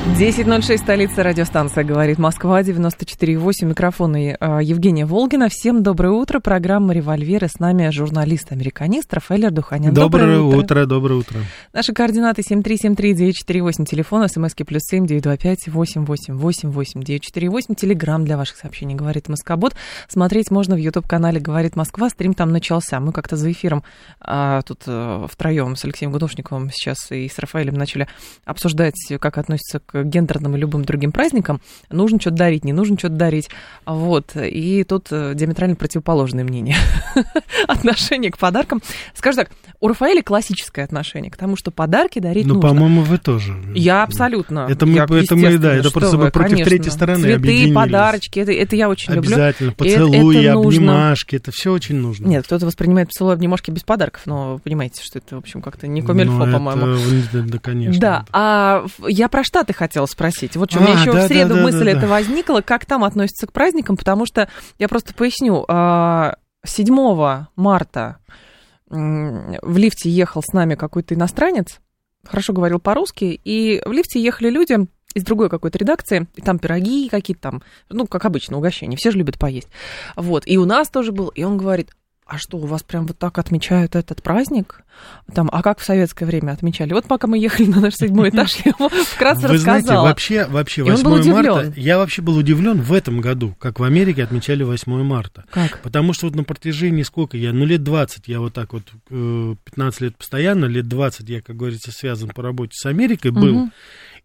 10.06, столица радиостанция «Говорит Москва», 94.8, микрофон и э, Евгения Волгина. Всем доброе утро, программа «Револьвер», и с нами журналист-американист Рафаэль Ардуханян. Доброе, доброе утро. утро. Доброе утро. Наши координаты 7373948, телефон, смски плюс 7 925 888 948, телеграмм для ваших сообщений «Говорит Москобот». Смотреть можно в YouTube-канале «Говорит Москва», стрим там начался. Мы как-то за эфиром а, тут а, втроем с Алексеем Гудошниковым сейчас и с Рафаэлем начали обсуждать, как относится к к гендерным и любым другим праздникам, нужно что-то дарить, не нужно что-то дарить. Вот. И тут э, диаметрально противоположное мнение. отношение к подаркам. Скажу так, у Рафаэля классическое отношение к тому, что подарки дарить ну, нужно. Ну, по-моему, вы тоже. Я абсолютно. Это мы, я, это мы да, это просто вы против конечно. третьей стороны Цветы, подарочки, это, это я очень Обязательно. люблю. Обязательно. Поцелуи, это, это обнимашки, это все очень нужно. Нет, кто-то воспринимает поцелуи, обнимашки без подарков, но понимаете, что это, в общем, как-то не комильфо, ну, по-моему. Да, конечно. Да, а я про Штаты хотела спросить. Вот что, а, у меня еще да, в среду да, мысль да, да. возникла, как там относятся к праздникам, потому что я просто поясню. 7 марта в лифте ехал с нами какой-то иностранец, хорошо говорил по-русски, и в лифте ехали люди из другой какой-то редакции, и там пироги какие-то там, ну, как обычно, угощения, все же любят поесть. Вот, и у нас тоже был, и он говорит, а что, у вас прям вот так отмечают этот праздник? Там, а как в советское время отмечали? Вот пока мы ехали на наш седьмой этаж, я ему вкратце Вы рассказала. знаете, вообще, вообще 8 марта, я вообще был удивлен в этом году, как в Америке отмечали 8 марта. Как? Потому что вот на протяжении сколько я, ну лет 20, я вот так вот, 15 лет постоянно, лет 20 я, как говорится, связан по работе с Америкой был. Угу.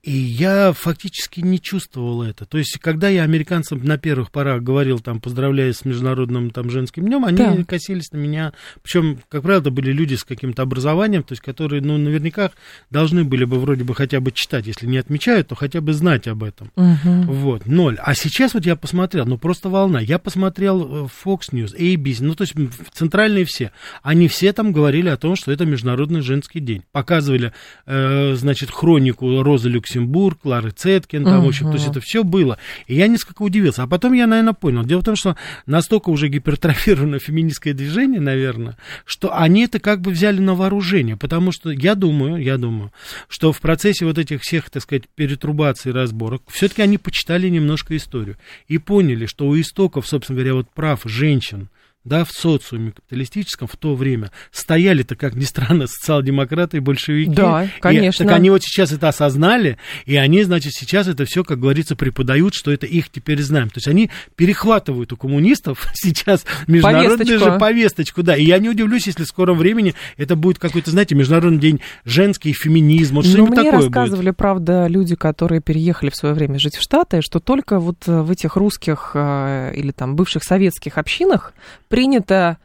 И я фактически не чувствовал это. То есть, когда я американцам на первых порах говорил, там, поздравляю с Международным там, женским днем, они да. косились на меня. Причем, как правило, это были люди с каким-то образованием, то есть, которые, ну, наверняка должны были бы вроде бы хотя бы читать. Если не отмечают, то хотя бы знать об этом. Угу. Вот, ноль. А сейчас вот я посмотрел, ну, просто волна. Я посмотрел Fox News, ABC, ну, то есть, центральные все. Они все там говорили о том, что это Международный женский день. Показывали, э, значит, хронику Розы Люкс Люксембург, Клары Цеткин, там, uh-huh. в общем, то есть это все было. И я несколько удивился. А потом я, наверное, понял. Дело в том, что настолько уже гипертрофировано феминистское движение, наверное, что они это как бы взяли на вооружение. Потому что я думаю, я думаю, что в процессе вот этих всех, так сказать, перетрубаций, разборок, все-таки они почитали немножко историю и поняли, что у истоков, собственно говоря, вот прав женщин, да, в социуме капиталистическом в то время стояли-то, как ни странно, социал-демократы и большевики. Да, конечно. И, так они вот сейчас это осознали, и они, значит, сейчас это все, как говорится, преподают, что это их теперь знаем. То есть они перехватывают у коммунистов сейчас международную повесточку. же повесточку, да. И я не удивлюсь, если в скором времени это будет какой-то, знаете, международный день женский феминизм, вот что-нибудь мне такое рассказывали, будет. правда, люди, которые переехали в свое время жить в Штаты, что только вот в этих русских э, или там бывших советских общинах принято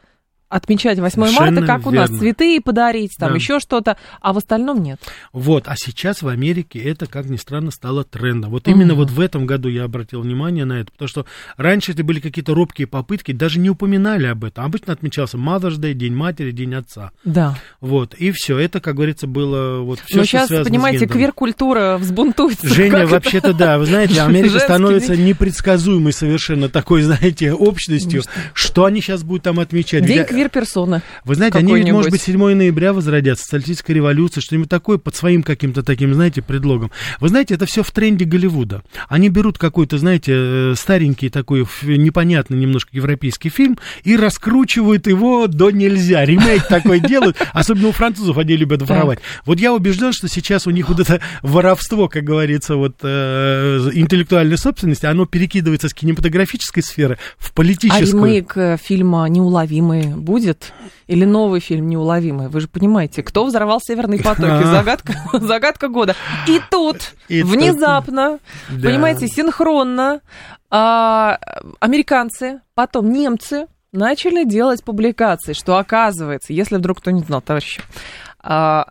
отмечать 8 Совершенно марта, как у верно. нас, цветы подарить, там Да. еще что-то, а в остальном нет. Вот, а сейчас в Америке это, как ни странно, стало трендом. Вот именно вот в этом году я обратил внимание на это, потому что раньше это были какие-то робкие попытки, даже не упоминали об этом. Обычно отмечался Mother's Day, День матери, День отца. Да. Вот, и все, это, как говорится, было вот все, Но сейчас, связано понимаете, квир-культура взбунтуется. Женя, вообще-то да, вы знаете, Америка становится непредсказуемой совершенно такой, знаете, общностью. Что они сейчас будут там отмечать? День Квир-персоны. Вы знаете, они может быть, 7 ноября возродятся, социалистическая революция, что-нибудь такое под своим каким-то таким, знаете, предлогом. Вы знаете, это все в тренде Голливуда. Они берут какой-то, знаете, э, старенький такой непонятный немножко европейский фильм и раскручивают его до нельзя. Ремейк такой делают, особенно у французов они любят воровать. Вот я убежден, что сейчас у них вот это воровство, как говорится, вот э, интеллектуальной собственности, оно перекидывается с кинематографической сферы в А политическую. ремейк э, фильма «Неуловимый» будет? Или новый фильм «Неуловимый»? Вы же понимаете, кто взорвал «Северные потоки»? А. Загадка, загадка года. И тут, И тут. внезапно, Да. понимаете, синхронно а, американцы, потом немцы начали делать публикации, что оказывается, если вдруг кто не знал, товарищи, а,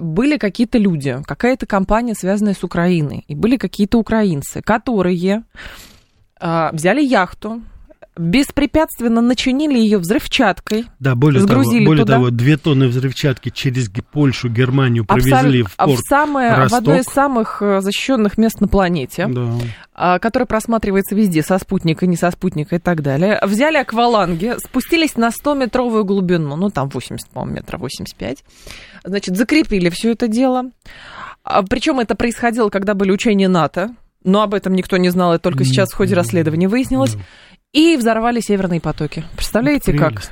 были какие-то люди, какая-то компания, связанная с Украиной, и были какие-то украинцы, которые а, взяли яхту, беспрепятственно начинили ее взрывчаткой. Да, более сгрузили того, более туда. того, две тонны взрывчатки через Польшу, Германию А в, провезли в а в порт самое, в Росток. одно из самых э, защищенных мест на планете, Да. а, которое просматривается везде, со спутника, не со спутника и так далее. Взяли акваланги, спустились на 100-метровую глубину, ну там 80, по-моему, метров 85. Значит, закрепили все это дело. Причем это происходило, когда были учения НАТО, но об этом никто не знал, это только сейчас в ходе расследования выяснилось. Да. И взорвали северные потоки. Представляете, как?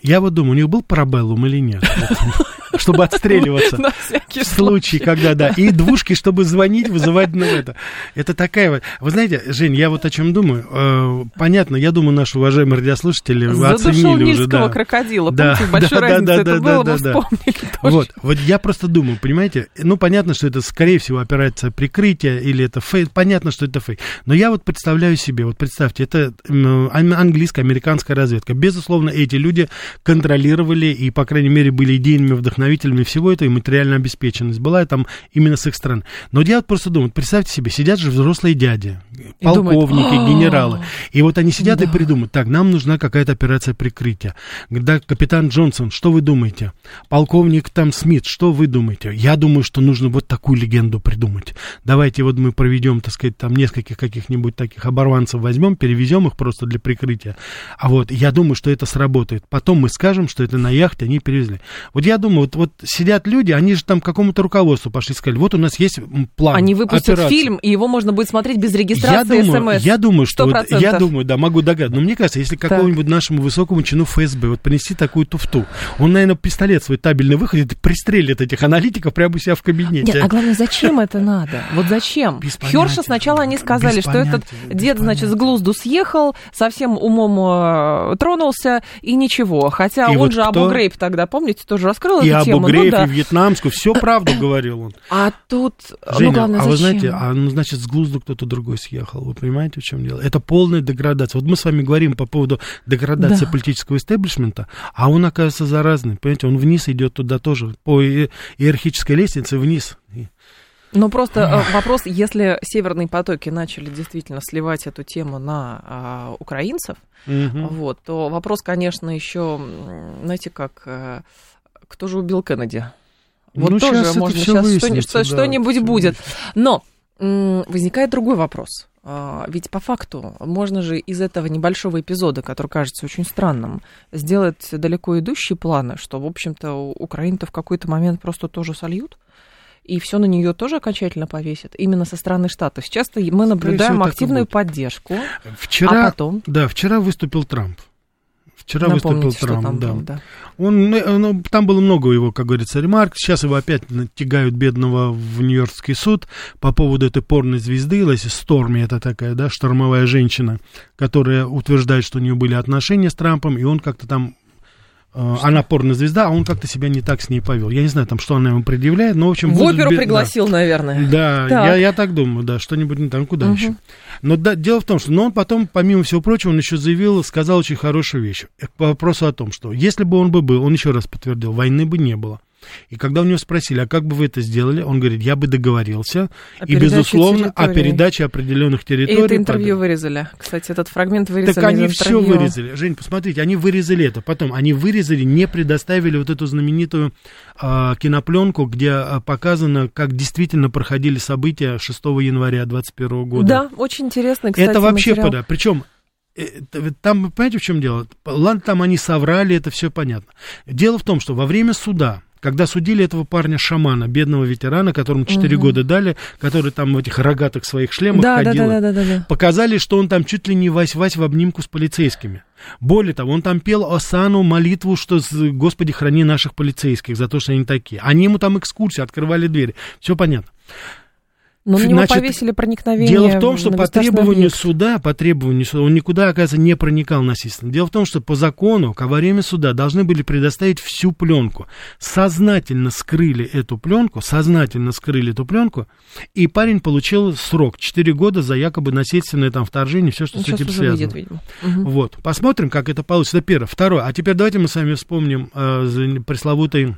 Я вот думаю, у них был парабеллум или нет? Чтобы отстреливаться. На всякий В случае, когда, да. И двушки, чтобы звонить, вызывать на это. Это такая вот... Вы знаете, Жень, я вот о чем думаю. Э, Понятно, я думаю, наши уважаемые радиослушатели оценили уже, да. крокодила. Да, большой да, разницы это да, было, да, мы вспомнили. Вот, вот я просто думаю, понимаете, ну понятно, что это скорее всего операция прикрытия или это фейк, понятно, что это фейк. Но я вот представляю себе, вот представьте, это английская, американская разведка. Безусловно, эти люди контролировали и, по крайней мере, были идейными вдохновителями всего этого, и материальная обеспеченность была там именно с их стороны. Но я вот просто думаю, представьте себе, сидят же взрослые дяди, думают, полковники, «А, генералы, и вот они сидят и придумают, так, нам нужна какая-то операция прикрытия. Да, капитан Джонсон, что вы думаете? Полковник там Смит, что вы думаете? Я думаю, что нужно вот такую легенду придумать. Давайте вот мы проведем, так сказать, там нескольких каких-нибудь таких оборванцев возьмем, перевезем их просто для прикрытия. А вот я думаю, что это сработает. Потом мы скажем, что это на яхте они перевезли. Вот я думаю, вот, вот сидят люди, они же там к какому-то руководству пошли, сказали, вот у нас есть план. Они выпустят операции. фильм, и его можно будет смотреть без Я регистрации думаю, СМС. я думаю, что вот, 100%. я думаю, да, могу догадаться. Но мне кажется, если какому-нибудь нашему высокому чину ФСБ вот принести такую туфту, он, наверное, пистолет свой табельный выходит и пристрелит этих аналитиков прямо у себя в кабинете. Нет, а главное, зачем это надо? Вот зачем? Херша сначала они сказали, что этот дед, значит, с глузду съехал, совсем умом э, тронулся, и ничего. Хотя он вот же? Абу Грейб тогда, помните, тоже раскрыл и Абу тему. Грейб, ну, да. и вьетнамскую, все правду говорил он. А тут, Женя, ну, главное, а вы зачем? знаете, а, ну, значит, с глузду кто-то другой съехал. Вы понимаете, в чем дело? Это полная деградация. Вот мы с вами говорим по поводу деградации Да. политического истеблишмента, а он, оказывается, заразный. Понимаете, он вниз идет туда тоже, по иерархической лестнице вниз. И- Ну, просто э, вопрос, если северные потоки начали действительно сливать эту тему на а, украинцев, Мгм. вот, то вопрос, конечно, еще, знаете, как, э, кто же убил Кеннеди? Вот Ну, тоже это можно сейчас выяснится, что, да, что-нибудь всё будет. Но возникает другой вопрос. А, Ведь по факту можно же из этого небольшого эпизода, который кажется очень странным, сделать далеко идущие планы, что, в общем-то, у Украины-то в какой-то момент просто тоже сольют, и все на нее тоже окончательно повесят, именно со стороны Штатов. Сейчас мы наблюдаем всего, активную поддержку, Вчера, а потом... да, вчера выступил Трамп. Вчера Напомните, выступил Трамп, там да. было, да. Он, ну, ну, там было много его, как говорится, ремарк. Сейчас его опять тягают бедного в Нью-Йоркский суд по поводу этой порной звезды. Лэси Сторми, это такая, да, штормовая женщина, которая утверждает, что у нее были отношения с Трампом, и он как-то там она порная звезда, а он как-то себя не так с ней повел. Я не знаю, там, что она ему предъявляет, но, в общем... В будут оперу бе- да. пригласил, наверное. Да, Так. я, я так думаю, да, что-нибудь не там, куда Мгм. еще. Но да, дело в том, что но он потом, помимо всего прочего, он еще заявил, сказал очень хорошую вещь. Э, По вопросу о том, что если бы он бы был, он еще раз подтвердил, войны бы не было. И когда у него спросили, а как бы вы это сделали, он говорит, я бы договорился, О и, безусловно, о территории. передаче определенных И территорий. это интервью под- вырезали. Кстати, этот фрагмент вырезали Так они все вырезали. Жень, посмотрите, они вырезали это. Потом они вырезали, не предоставили вот эту знаменитую а, кинопленку, где а, показано, как действительно проходили события 6 января 2021 года. Да, очень интересный, кстати, это вообще материал. пода. Причем там, понимаете, в чем дело? Ладно, там они соврали, это все понятно. Дело в том, что во время суда, когда судили этого парня шамана, бедного ветерана, которому 4 Мгм. года дали, который там в этих рогатых своих шлемах Да, да, ходил, да, да, да, да. показали, что он там чуть ли не вась-вась в обнимку с полицейскими. Более того, он там пел Осану молитву, что «Господи, храни наших полицейских за то, что они такие». Они ему там экскурсии, открывали двери. Все понятно. Но на него Значит, повесили проникновение Дело в том, что по требованию объект. суда, по требованию суда, он никуда, оказывается, не проникал насильственно. Дело в том, что по закону во время суда должны были предоставить всю пленку. Сознательно скрыли эту пленку, сознательно скрыли эту пленку, и парень получил срок 4 года за якобы насильственное там вторжение, все, что Он с сейчас этим связано. выйдет. Мгм. Вот, посмотрим, как это получится. Это первое. Второе, а теперь давайте мы с вами вспомним э, пресловутый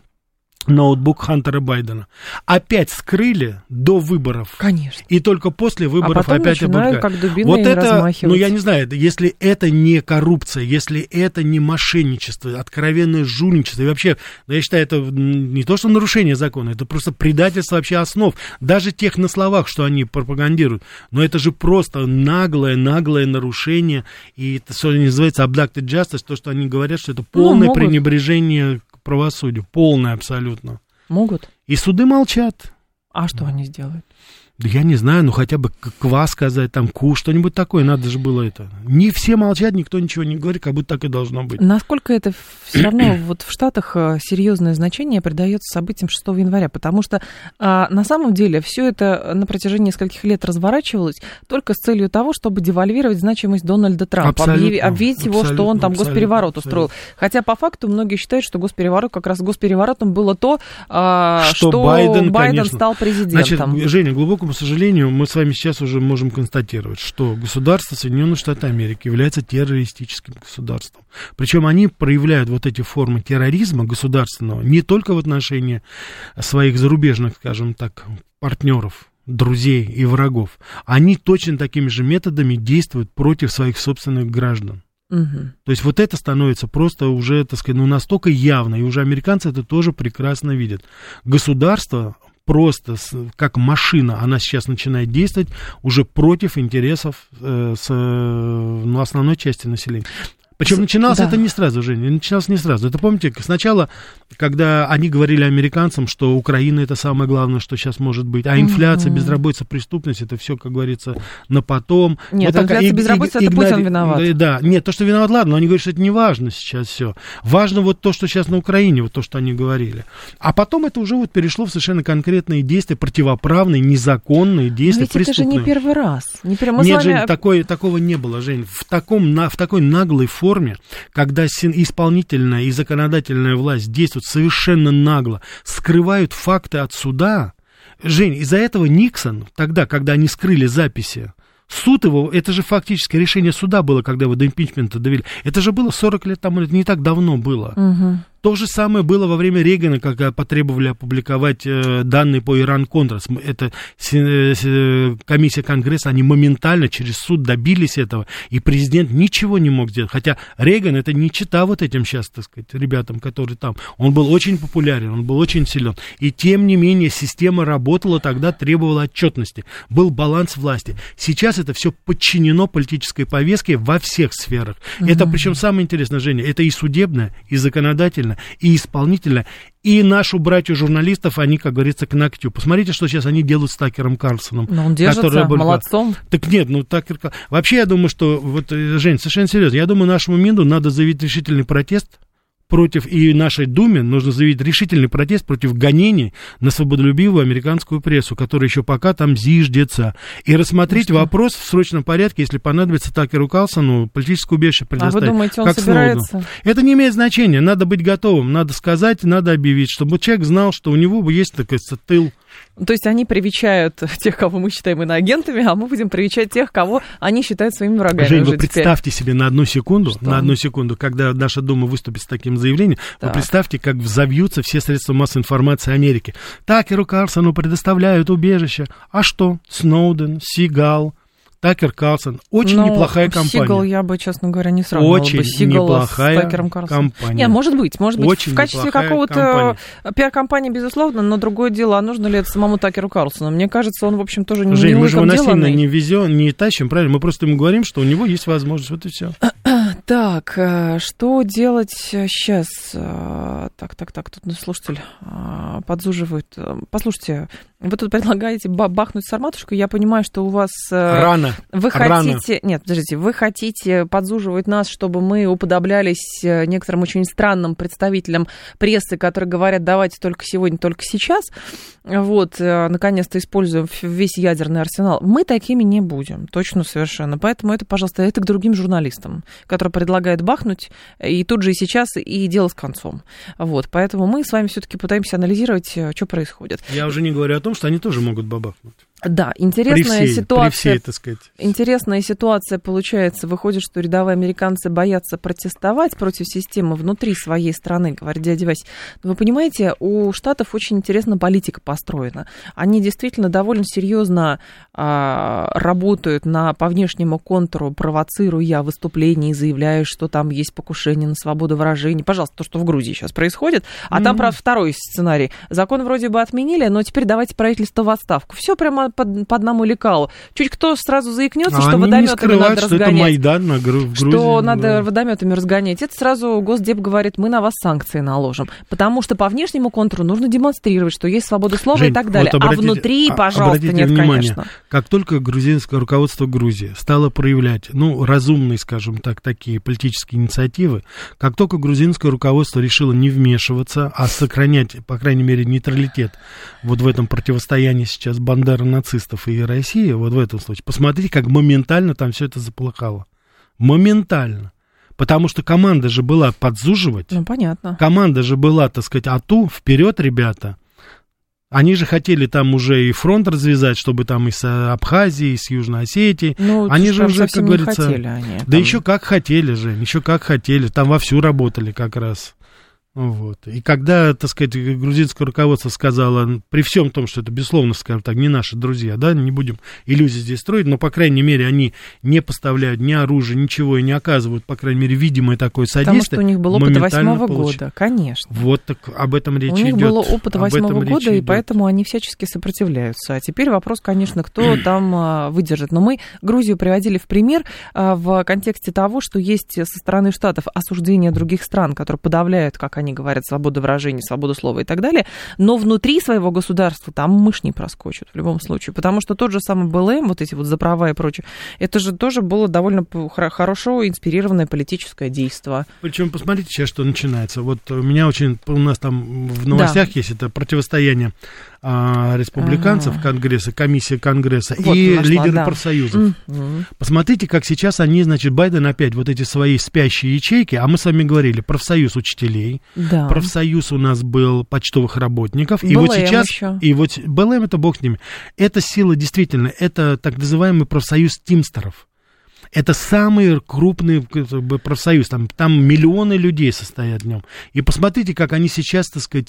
ноутбук Хантера Байдена. Опять скрыли до выборов. Конечно. И только после выборов а опять начинают как Вот это, ну я не знаю, если это не коррупция, если это не мошенничество, откровенное жульничество, и вообще, я считаю, это не то, что нарушение закона, это просто предательство вообще основ, даже тех на словах, что они пропагандируют, но это же просто наглое, наглое нарушение, и это, что называется, abducted justice, то, что они говорят, что это ну, полное ну, пренебрежение правосудию. Полное абсолютно. Могут. И суды молчат. А что они сделают? Да я не знаю, ну хотя бы квас сказать, там ку, что-нибудь такое, надо же было это. Не все молчат, никто ничего не говорит, как будто так и должно быть. Насколько это все равно вот в Штатах э, серьезное значение придается событиям 6 января, потому что а, на самом деле все это на протяжении нескольких лет разворачивалось только с целью того, чтобы девальвировать значимость Дональда Трампа, объявить, объявить его, что он там госпереворот устроил. Хотя по факту многие считают, что госпереворот как раз госпереворотом было то, а, что, что Байден, Байден стал президентом. Значит, Женя, глубоко глубокому сожалению, мы с вами сейчас уже можем констатировать, что государство Соединенных Штатов Америки является террористическим государством. Причем они проявляют вот эти формы терроризма государственного не только в отношении своих зарубежных, скажем так, партнеров, друзей и врагов. Они точно такими же методами действуют против своих собственных граждан. Угу. То есть вот это становится просто уже, так сказать, ну, настолько явно, и уже американцы это тоже прекрасно видят. Государство просто как машина, она сейчас начинает действовать уже против интересов э, с, ну, основной части населения. Причем начиналось да. это не сразу, Женя, начиналось не сразу. Это помните, сначала, когда они говорили американцам, что Украина это самое главное, что сейчас может быть, а инфляция, mm-hmm. безработица, преступность, это все, как говорится, на потом. Нет, вот инфляция, безработица, это игнари... Путин виноват. Да, нет, то, что виноват, ладно, но они говорят, что это не важно сейчас все. Важно вот то, что сейчас на Украине, вот то, что они говорили. А потом это уже вот перешло в совершенно конкретные действия, противоправные, незаконные действия, но ведь преступные. это же не первый раз. Не первый... Нет, вами... Жень, такой, такого не было, Жень. В, таком, на, в такой наглой форме форме, когда исполнительная и законодательная власть действуют совершенно нагло, скрывают факты от суда. Жень, из-за этого Никсон, тогда, когда они скрыли записи, Суд его, это же фактически решение суда было, когда его до импичмента довели. Это же было 40 лет тому, это не так давно было. Угу. То же самое было во время Рейгана, когда потребовали опубликовать э, данные по Иран-Контрас. Это э, комиссия Конгресса, они моментально через суд добились этого, и президент ничего не мог сделать. Хотя Рейган это не чита вот этим сейчас, так сказать, ребятам, которые там. Он был очень популярен, он был очень силен. И тем не менее система работала тогда, требовала отчетности. Был баланс власти. Сейчас это все подчинено политической повестке во всех сферах. Mm-hmm. Это причем самое интересное, Женя, это и судебное, и законодательное, и исполнительно, и нашу братью журналистов, они, как говорится, к ногтю. Посмотрите, что сейчас они делают с Такером Карлсоном. Но он держится, который... молодцом. Так нет, ну Такер Вообще, я думаю, что, вот, э, Жень, совершенно серьезно, я думаю, нашему МИДу надо заявить решительный протест против, и нашей Думе нужно заявить решительный протест против гонений на свободолюбивую американскую прессу, которая еще пока там зиждется. И рассмотреть ну, вопрос в срочном порядке, если понадобится Такеру Калсону политическое убежище предоставить. А вы думаете, он как собирается? Сноуду. Это не имеет значения, надо быть готовым, надо сказать, надо объявить, чтобы человек знал, что у него есть такой тыл. То есть они привечают тех, кого мы считаем иноагентами, а мы будем привечать тех, кого они считают своими врагами. Жень, вы представьте теперь. себе на одну секунду, Что? на одну секунду, когда наша Дума выступит с таким заявлением, так. вы представьте, как взовьются все средства массовой информации Америки. Такеру Карлсону предоставляют убежище. А что? Сноуден, Сигал, Такер Карлсон. Очень Но неплохая компания. Сигал я бы, честно говоря, не сравнивала Очень бы Сигала неплохая с Такером Карлсоном. компания. Нет, может быть, может быть, Очень в качестве какого-то пиар-компании, безусловно, но другое дело, а нужно ли это самому Такеру Карлсону? Мне кажется, он, в общем, тоже не Жень, мы же его насильно не везем, не тащим, правильно? Мы просто ему говорим, что у него есть возможность, вот и все. Так, э, что делать сейчас? Э, так, так, так, тут слушатель э, подзуживает. Послушайте, вы тут предлагаете бахнуть сарматушку. Я понимаю, что у вас... Э, Рано. Вы хотите... Рано. Нет, подождите. Вы хотите подзуживать нас, чтобы мы уподоблялись э, некоторым очень странным представителям прессы, которые говорят, давайте только сегодня, только сейчас. Вот, э, наконец-то используем весь ядерный арсенал. Мы такими не будем. Точно, совершенно. Поэтому это, пожалуйста, это к другим журналистам, которые предлагают бахнуть и тут же и сейчас, и дело с концом. Вот. Поэтому мы с вами все-таки пытаемся анализировать, что происходит. Я уже не говорю о том, что они тоже могут бабахнуть. Да, интересная при всей, ситуация. При всей, так сказать. Интересная ситуация получается. Выходит, что рядовые американцы боятся протестовать против системы внутри своей страны, говорит дядя Вась. Но вы понимаете, у Штатов очень интересно политика построена. Они действительно довольно серьезно а, работают на, по внешнему контуру, провоцируя выступления и заявляя, что там есть покушение на свободу выражения. Пожалуйста, то, что в Грузии сейчас происходит. А mm-hmm. там, правда, второй сценарий. Закон вроде бы отменили, но теперь давайте правительство в отставку. Все прямо по, по одному лекалу. Чуть кто сразу заикнется, а что водометами надо что разгонять. Это Майдан на, в Грузии. Что надо да. водометами разгонять. Это сразу Госдеп говорит, мы на вас санкции наложим. Потому что по внешнему контуру нужно демонстрировать, что есть свобода слова Жень, и так далее. Вот обратите, а внутри, а, пожалуйста, нет, внимание, конечно. Как только грузинское руководство Грузии стало проявлять, ну, разумные, скажем так, такие политические инициативы, как только грузинское руководство решило не вмешиваться, а сохранять, по крайней мере, нейтралитет вот в этом противостоянии сейчас Бандера нацистов и России, вот в этом случае, посмотрите, как моментально там все это заплохало. Моментально. Потому что команда же была подзуживать. Ну, понятно. Команда же была, так сказать, а ту вперед, ребята. Они же хотели там уже и фронт развязать, чтобы там и с Абхазией, и с Южной Осетией. Ну, они же уже, как говорится... Хотели они, да там... еще как хотели же, еще как хотели. Там вовсю работали как раз. Вот. И когда, так сказать, грузинское руководство сказало, при всем том, что это, безусловно, скажем так, не наши друзья, да, не будем иллюзий здесь строить, но, по крайней мере, они не поставляют ни оружия, ничего и не оказывают, по крайней мере, видимое такое содействие. Потому что у них был опыт восьмого года, конечно. Вот так об этом речь идет. У них был опыт восьмого года, и поэтому они всячески сопротивляются. А теперь вопрос, конечно, кто там а, выдержит. Но мы Грузию приводили в пример а, в контексте того, что есть со стороны Штатов осуждение других стран, которые подавляют, как они они говорят, свобода выражения, свобода слова и так далее, но внутри своего государства там мышь не проскочит в любом случае, потому что тот же самый БЛМ, вот эти вот за права и прочее, это же тоже было довольно хорошо инспирированное политическое действие. Причем посмотрите сейчас, что начинается. Вот у меня очень, у нас там в новостях да. есть это противостояние а, республиканцев ага. Конгресса, комиссия Конгресса вот, и нашла, лидеры да. профсоюзов. mm Посмотрите, как сейчас они, значит, Байден опять вот эти свои спящие ячейки, а мы с вами говорили, профсоюз учителей, да. профсоюз у нас был почтовых работников, БЛМ и вот сейчас, еще. и вот БЛМ это бог с ними, это сила действительно, это так называемый профсоюз тимстеров. Это самый крупный профсоюз, там, там миллионы людей состоят в нем. И посмотрите, как они сейчас, так сказать,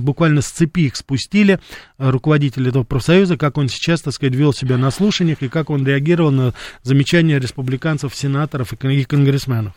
буквально с цепи их спустили, э, руководитель этого профсоюза, как он сейчас, так сказать, вел себя на слушаниях и как он реагировал на замечания республиканцев, сенаторов и конгрессменов.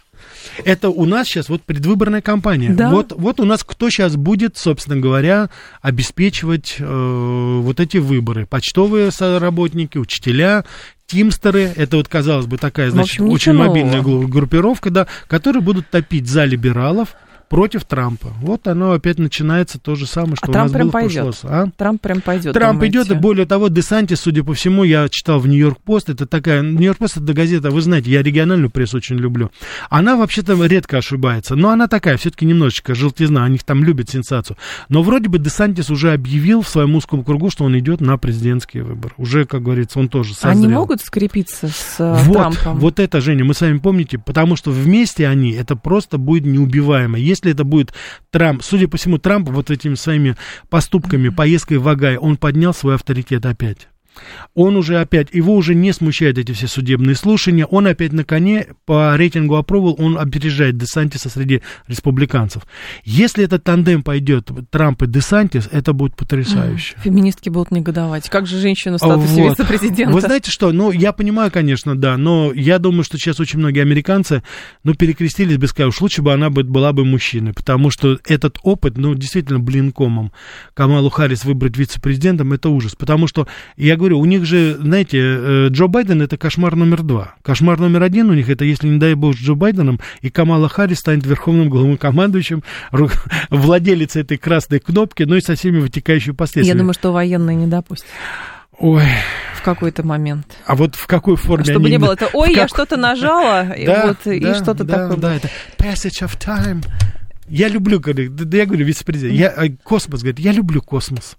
Это у нас сейчас вот предвыборная кампания. Да. Вот, вот у нас кто сейчас будет, собственно говоря, обеспечивать э, вот эти выборы. Почтовые работники, учителя, Тимстеры, это вот, казалось бы, такая, значит, общем, очень мобильная группировка, да, которые будут топить за либералов, против Трампа. Вот оно опять начинается то же самое, что а у Трамп нас прям было пойдет. в прошлый раз. А? Трамп прям пойдет. Трамп думаете? идет, и более того, Десанти, судя по всему, я читал в Нью-Йорк Пост, это такая, Нью-Йорк Пост это газета, вы знаете, я региональную прессу очень люблю. Она вообще-то редко ошибается, но она такая, все-таки немножечко желтизна, они там любят сенсацию. Но вроде бы Десантис уже объявил в своем узком кругу, что он идет на президентские выборы. Уже, как говорится, он тоже созрел. Они могут скрепиться с э, вот, Трампом? Вот это, Женя, мы с вами помните, потому что вместе они, это просто будет неубиваемо. Если это будет Трамп, судя по всему, Трамп вот этими своими поступками, поездкой в Агай, он поднял свой авторитет опять он уже опять, его уже не смущают эти все судебные слушания, он опять на коне по рейтингу опробовал, он опережает Десантиса среди республиканцев. Если этот тандем пойдет, Трамп и Десантис, это будет потрясающе. Феминистки будут негодовать. Как же женщина в статусе вот. вице-президента? Вы знаете что, ну, я понимаю, конечно, да, но я думаю, что сейчас очень многие американцы, ну, перекрестились бы, сказали, уж лучше бы она была бы мужчиной, потому что этот опыт, ну, действительно, блин, комом Камалу Харрис выбрать вице-президентом, это ужас, потому что, я говорю, у них же, знаете, э, Джо Байден это кошмар номер два. Кошмар номер один у них это, если не дай бог, с Джо Байденом, и Камала Харрис станет верховным главнокомандующим, владелец этой красной кнопки, ну и со всеми вытекающими последствиями. Я думаю, что военные не допустят. Ой. В какой-то момент. А вот в какой форме Чтобы они... не было это, ой, как... я что-то нажала, и, да, вот, да, и что-то да, такое. Да, это passage of time. Я люблю, да, я говорю, вице-президент, я, э, космос, говорит, я люблю космос.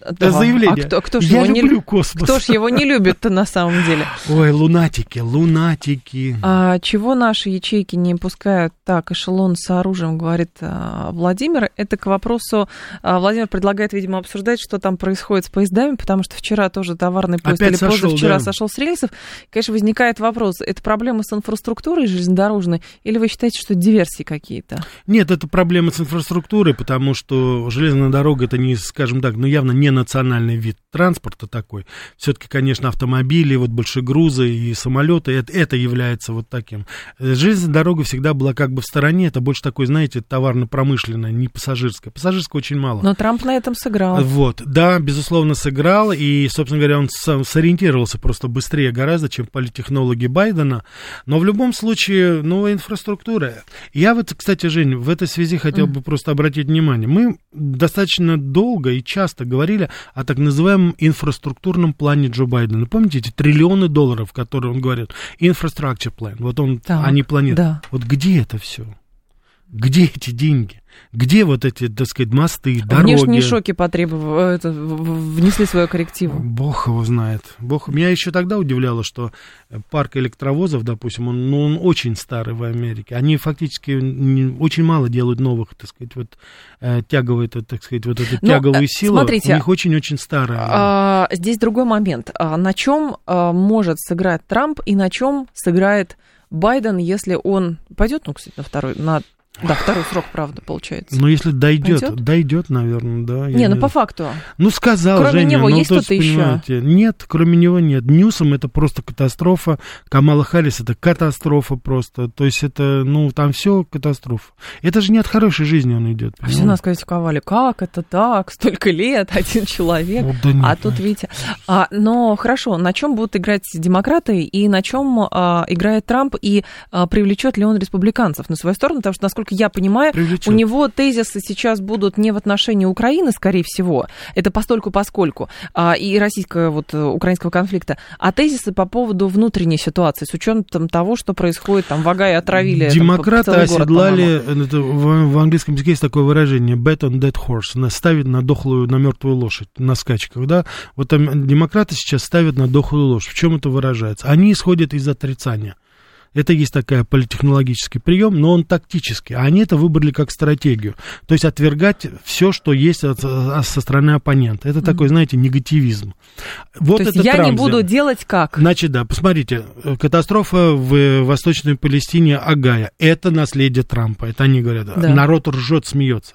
Это заявление. А кто, кто ж Я его люблю не, космос. Кто ж его не любит-то на самом деле? Ой, лунатики, лунатики. А чего наши ячейки не пускают так, эшелон с оружием, говорит а, Владимир. Это к вопросу, а, Владимир предлагает, видимо, обсуждать, что там происходит с поездами, потому что вчера тоже товарный поезд Опять или сошел, вчера да. сошел с рельсов. Конечно, возникает вопрос, это проблема с инфраструктурой железнодорожной, или вы считаете, что диверсии какие-то? Нет, это проблема с инфраструктурой, потому что железная дорога это не, скажем так, ну явно не национальный вид транспорта такой. Все-таки, конечно, автомобили, вот большегрузы и самолеты, это, это является вот таким. Э, Железная дорога всегда была как бы в стороне, это больше такой, знаете, товарно-промышленная, не пассажирская. Пассажирская очень мало. Но Трамп на этом сыграл. Вот, да, безусловно, сыграл, и, собственно говоря, он сам сориентировался просто быстрее гораздо, чем политтехнологи Байдена, но в любом случае, новая инфраструктура. Я вот, кстати, Жень, в этой связи хотел бы просто обратить внимание, мы достаточно долго и часто говорили о так называемом инфраструктурном плане Джо Байдена. Помните эти триллионы долларов, которые он говорит, infrastructure plan, вот он, Так, они планируют. да. Вот где это все? Где эти деньги? Где вот эти, так сказать, мосты, дороги? Внешние шоки потребовали, это, в- в- внесли свою коррективу. Бог его знает. Бог... Меня еще тогда удивляло, что э, парк электровозов, допустим, он, ну, он очень старый в Америке. Они фактически очень мало делают новых, так сказать, вот э, тяговые, это, так сказать, вот эту Ну, тяговую э, силу. смотрите, у них очень-очень старая. А, здесь другой момент. А, на чем а, может сыграть Трамп и на чем сыграет Байден, если он пойдет, ну, кстати, на второй, на да, второй срок, правда, получается. Но если дойдет, Пойдет? дойдет, наверное, да. не, ну по факту. Ну, сказал Кроме Женя, него ну, есть то есть, кто-то еще? Нет, кроме него нет. Ньюсом это просто катастрофа. Камала Харрис это катастрофа просто. То есть это, ну, там все катастрофа. Это же не от хорошей жизни он идет. А все нас критиковали, как это так, столько лет, один человек. Вот да нет, а тут, видите, а, но хорошо, на чем будут играть демократы и на чем а, играет Трамп и а, привлечет ли он республиканцев на свою сторону, потому что, насколько я понимаю, Привлечет. у него тезисы сейчас будут не в отношении Украины, скорее всего, это постольку поскольку, а, и российского вот э, украинского конфликта, а тезисы по поводу внутренней ситуации, с учетом того, что происходит, там, в Огайо отравили там, Демократы город, оседлали, по-моему. это в, в английском языке есть такое выражение bet on dead horse, ставить на дохлую, на мертвую лошадь, на скачках, да. Вот там демократы сейчас ставят на дохлую лошадь. В чем это выражается? Они исходят из отрицания. Это есть такая политехнологический прием, но он тактический. А они это выбрали как стратегию. То есть отвергать все, что есть от- а, со стороны оппонента. Это такой, знаете, негативизм. Вот То есть я не Трамп буду сделал. делать как? Значит, да, посмотрите, э, катастрофа в э, Восточной Палестине Агая, это наследие Трампа, это они говорят, Да. народ ржет, смеется.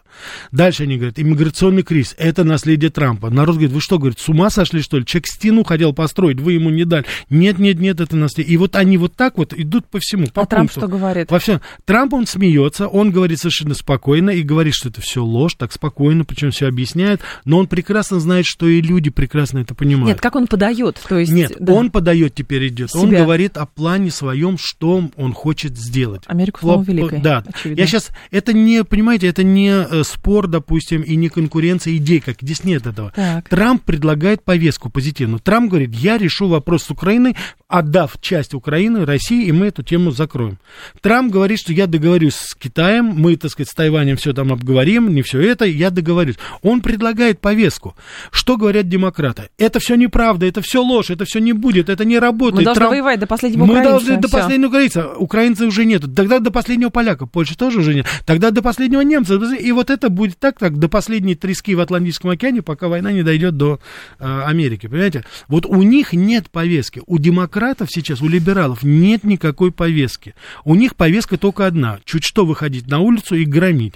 Дальше они говорят, иммиграционный кризис, это наследие Трампа. Народ говорит, вы что, говорит, с ума сошли, что ли? Человек стену хотел построить, вы ему не дали. Нет, нет, нет, это наследие. И вот они вот так вот идут по всему, по А Трамп пункту. что говорит? Во всем. Трамп, он смеется, он говорит совершенно спокойно и говорит, что это все ложь, так спокойно, причем все объясняет, но он прекрасно знает, что и люди прекрасно это понимают. Нет, как он подает? То есть, Нет, да. он подает теперь идет. Он Себя. говорит о плане своем, что он хочет сделать. Америку снова великой, Да. очевидно. Я сейчас. Это не, понимаете, это не э, спор, допустим, и не конкуренция идей, как здесь нет этого. Так. Трамп предлагает повестку позитивную. Трамп говорит, я решу вопрос с Украиной, отдав часть Украины России, и мы эту тему закроем. Трамп говорит, что я договорюсь с Китаем, мы, так сказать, с Тайванем все там обговорим, не все это, я договорюсь. Он предлагает повестку. Что говорят демократы? Это все неправда, это все ложь, это все не будет, это не работает. Мы должны Трамп- воевать до последнего мы украинца, должны до последнего украинца. Украинца уже нет. Тогда до последнего поляка. Польши тоже уже нет. Тогда до последнего немца. И вот это будет так, так, до последней трески в Атлантическом океане, пока война не дойдет до э, Америки. Понимаете? Вот у них нет повестки. У демократов сейчас, у либералов нет никакой повестки. У них повестка только одна. Чуть что выходить на улицу и громить.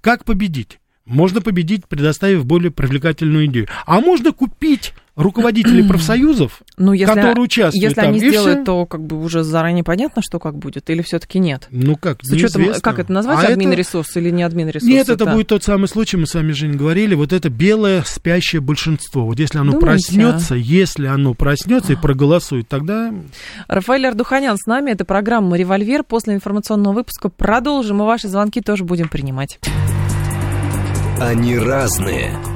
Как победить? Можно победить, предоставив более привлекательную идею. А можно купить руководителей профсоюзов, Ну, если, которые участвуют если там, они и сделают, всё. то как бы уже заранее понятно, что как будет, или все-таки нет? Ну как, С учетом, неизвестно. как это назвать, А админ это- ресурс или не админ ресурс? Нет, это будет тот самый случай, мы с вами, Жень, говорили, вот это белое спящее большинство. Вот если оно Думаете? проснется, если оно проснется и проголосует, тогда Рафаэль Ардуханян с нами, это программа «Револьвер». После информационного выпуска продолжим, и ваши звонки тоже будем принимать. Они разные,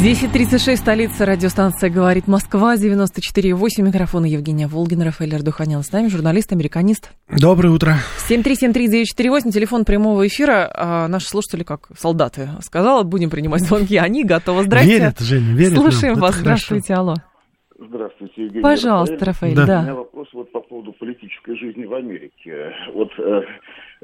10.36, столица, радиостанция «Говорит Москва», 94.8, микрофон Евгения Волгина, Рафаэль Ардуханян с нами, журналист, американист. Доброе утро. 7373948, телефон прямого эфира. А наши слушатели, как солдаты, сказала, будем принимать звонки, они готовы. Здрасте. Верят, Женя, верят Слушаем нам. вас, здравствуйте, алло. Здравствуйте, Евгений. Пожалуйста, Рафаэль, Да. У да. меня вопрос вот по поводу политической жизни в Америке. Вот э,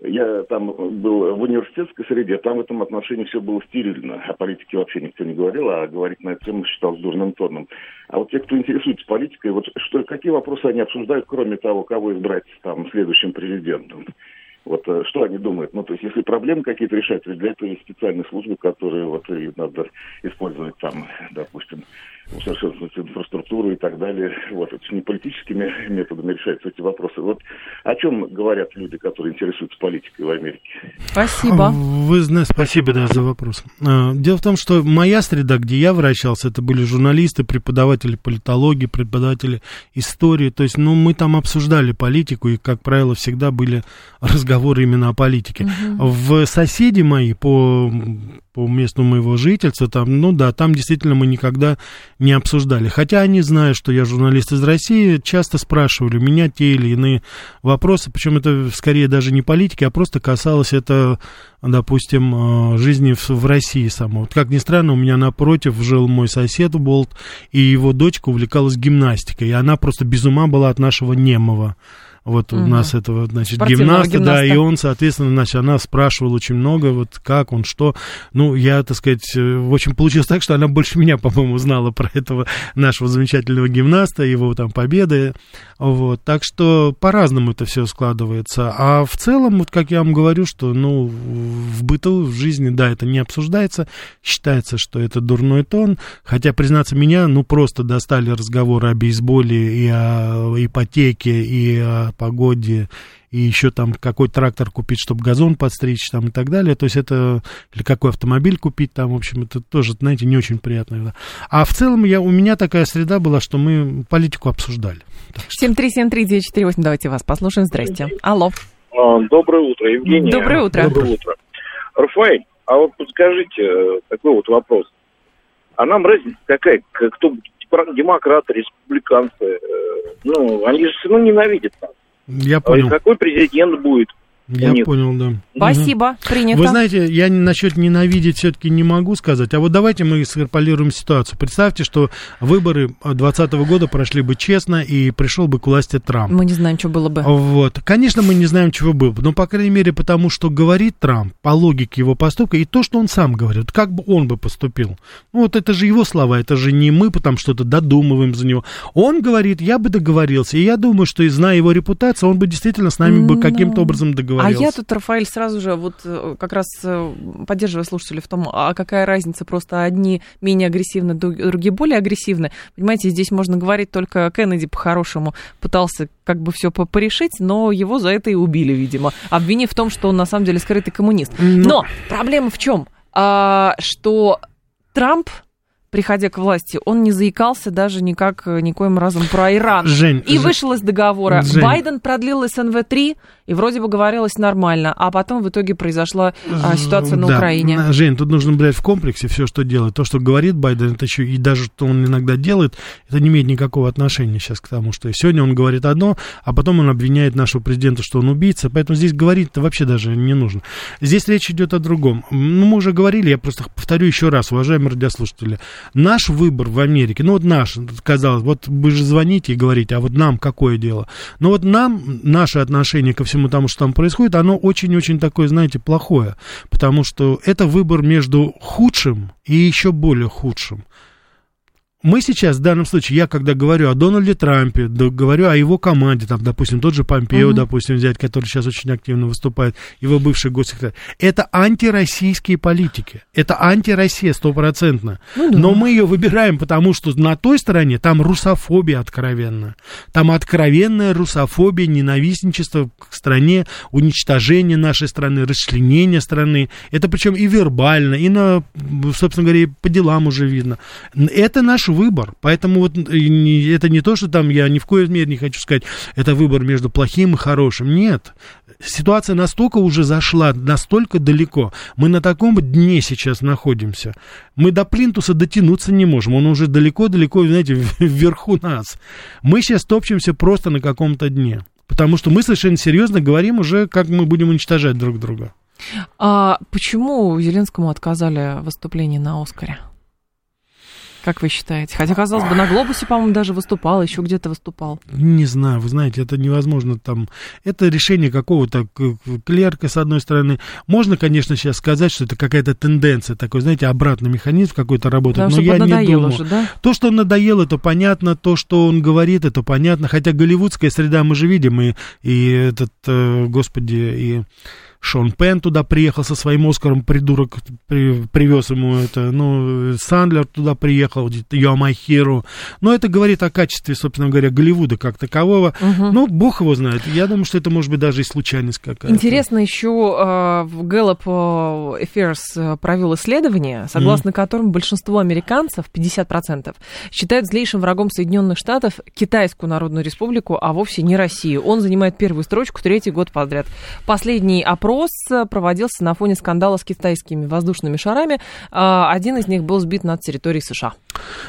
я там был в университетской среде, там в этом отношении все было стерильно. О политике вообще никто не говорил, а говорить на эту тему считалось дурным тоном. А вот те, кто интересуется политикой, вот что, какие вопросы они обсуждают, кроме того, кого избрать там следующим президентом? Вот э, что они думают? Ну, то есть, если проблемы какие-то решать, для этого есть специальные службы, которые вот и надо использовать там, допустим, инфраструктуру и так далее. Вот, это не политическими методами решаются эти вопросы. Вот о чем говорят люди, которые интересуются политикой в Америке? Спасибо. Вы знаете, спасибо да, за вопрос. А, Дело в том, что моя среда, где я вращался, это были журналисты, преподаватели политологии, преподаватели истории. То есть, ну, мы там обсуждали политику, и, как правило, всегда были разговоры именно о политике. В соседи мои по, по месту моего жительства, там, ну да, там действительно мы никогда не обсуждали. Хотя они, зная, что я журналист из России, часто спрашивали меня те или иные вопросы, причем это скорее даже не политики, а просто касалось это, допустим, э, жизни в, в России самой. Вот как ни странно, у меня напротив жил мой сосед Болт, и его дочка увлекалась гимнастикой, и она просто без ума была от нашего Немова. Вот у Мгм. нас этого, значит, Спортивного гимнаста, да, и гимнаста. он, соответственно, значит, она спрашивала очень много, вот как он, что. Ну, я, так сказать, э, в общем, получилось так, что она больше меня, по-моему, знала про этого нашего замечательного гимнаста, его там победы. Вот, так что по-разному это все складывается. А в целом, вот как я вам говорю, что, ну, в быту, в жизни, да, это не обсуждается, считается, что это дурной тон, хотя, признаться, меня, ну, просто достали разговоры о бейсболе и о ипотеке, и о погоде, и еще там какой трактор купить, чтобы газон подстричь там и так далее. То есть это, или какой автомобиль купить там, в общем, это тоже, знаете, не очень приятно. да. А в целом я, у меня такая среда была, что мы политику обсуждали. Так что 7373948, давайте вас послушаем. Здрасте. Алло. А, Доброе утро, Евгения. Доброе утро. Доброе утро. Рафаэль, а вот подскажите э, такой вот вопрос. А нам разница какая, кто демократы, республиканцы, э, ну, они же все равно ненавидят нас. Я А понял, какой президент будет? Я них. понял, да. Спасибо, принято. Вы знаете, я насчет ненавидеть все-таки не могу сказать. А вот давайте мы скорполируем ситуацию. Представьте, что выборы 2020 года прошли бы честно и пришел бы к власти Трамп. Мы не знаем, что было бы. Вот. Конечно, мы не знаем, чего было бы, но, по крайней мере, потому что говорит Трамп, по логике его поступка, и то, что он сам говорит, как бы он бы поступил. Ну, вот это же его слова, это же не мы потом что-то додумываем за него. Он говорит, я бы договорился, и я думаю, что, зная его репутацию, он бы действительно с нами бы Ну, каким-то образом А договорился. я тут, Рафаэль, сразу же вот э, как раз э, поддерживаю слушателей в том, а какая разница, просто одни менее агрессивны, друг- другие более агрессивны. Понимаете, здесь можно говорить только Кеннеди по-хорошему пытался как бы все порешить, но его за это и убили, видимо, обвинив в том, что он на самом деле скрытый коммунист. Ну, Но проблема в чем? А, что Трамп приходя к власти, он не заикался даже никак, э, никоим разом про Иран. Жень, И Жень, вышел из договора. Жень. Байден продлил СНВ-3, и вроде бы говорилось нормально, а потом в итоге произошла а, ситуация на Да, Украине. Жень, тут нужно брать в комплексе все, что делает. То, что говорит Байден, это еще и даже что он иногда делает, это не имеет никакого отношения сейчас к тому, что сегодня он говорит одно, а потом он обвиняет нашего президента, что он убийца. Поэтому здесь говорить-то вообще даже не нужно. Здесь речь идет о другом. Ну, мы уже говорили, я просто повторю еще раз, уважаемые радиослушатели. Наш выбор в Америке, ну вот наш, казалось, вот вы же звоните и говорите, а вот нам какое дело? Но вот нам, наше отношение ко всему тому, что там происходит, оно очень-очень такое, знаете, плохое. Потому что это выбор между худшим и еще более худшим. Мы сейчас, в данном случае, я когда говорю о Дональде Трампе, да, говорю о его команде, там, допустим, тот же Помпео, Мгм. допустим, взять, который сейчас очень активно выступает, его бывший госсекретарь, это антироссийские политики. Это антироссия стопроцентно. Ну да. Но мы ее выбираем, потому что на той стороне там русофобия откровенная. Там откровенная русофобия, ненавистничество к стране, уничтожение нашей страны, расчленение страны. Это причем и вербально, и на, собственно говоря, и по делам уже видно. Это наши наш выбор. Поэтому вот это не то, что там я ни в коей мере не хочу сказать, это выбор между плохим и хорошим. Нет. Ситуация настолько уже зашла, настолько далеко. Мы на таком дне сейчас находимся. Мы до плинтуса дотянуться не можем. Он уже далеко-далеко, знаете, вверху нас. Мы сейчас топчемся просто на каком-то дне. Потому что мы совершенно серьезно говорим уже, как мы будем уничтожать друг друга. А почему Зеленскому отказали выступление на Оскаре? Как вы считаете? Хотя, казалось бы, на «Глобусе», по-моему, даже выступал, еще где-то выступал. Не знаю, вы знаете, это невозможно там... Это решение какого-то клерка, с одной стороны. Можно, конечно, сейчас сказать, что это какая-то тенденция, такой, знаете, обратный механизм какой-то работает, но я не думаю. Уже, да? То, что он надоел, это понятно, то, что он говорит, это понятно, хотя голливудская среда мы же видим, и, и этот, э, господи, и Шон Пен туда приехал со своим Оскаром, придурок при, привез ему это, ну, Сандлер туда приехал, hero. Но это говорит о качестве, собственно говоря, Голливуда как такового. Угу. Ну, бог его знает. Я думаю, что это может быть даже и случайность какая-то. Интересно, еще uh, Gallup Affairs провел исследование, согласно mm. которому большинство американцев, 50%, считают злейшим врагом Соединенных Штатов Китайскую Народную Республику, а вовсе не Россию. Он занимает первую строчку третий год подряд. Последний опрос опрос проводился на фоне скандала с китайскими воздушными шарами. А, один из них был сбит над территорией США.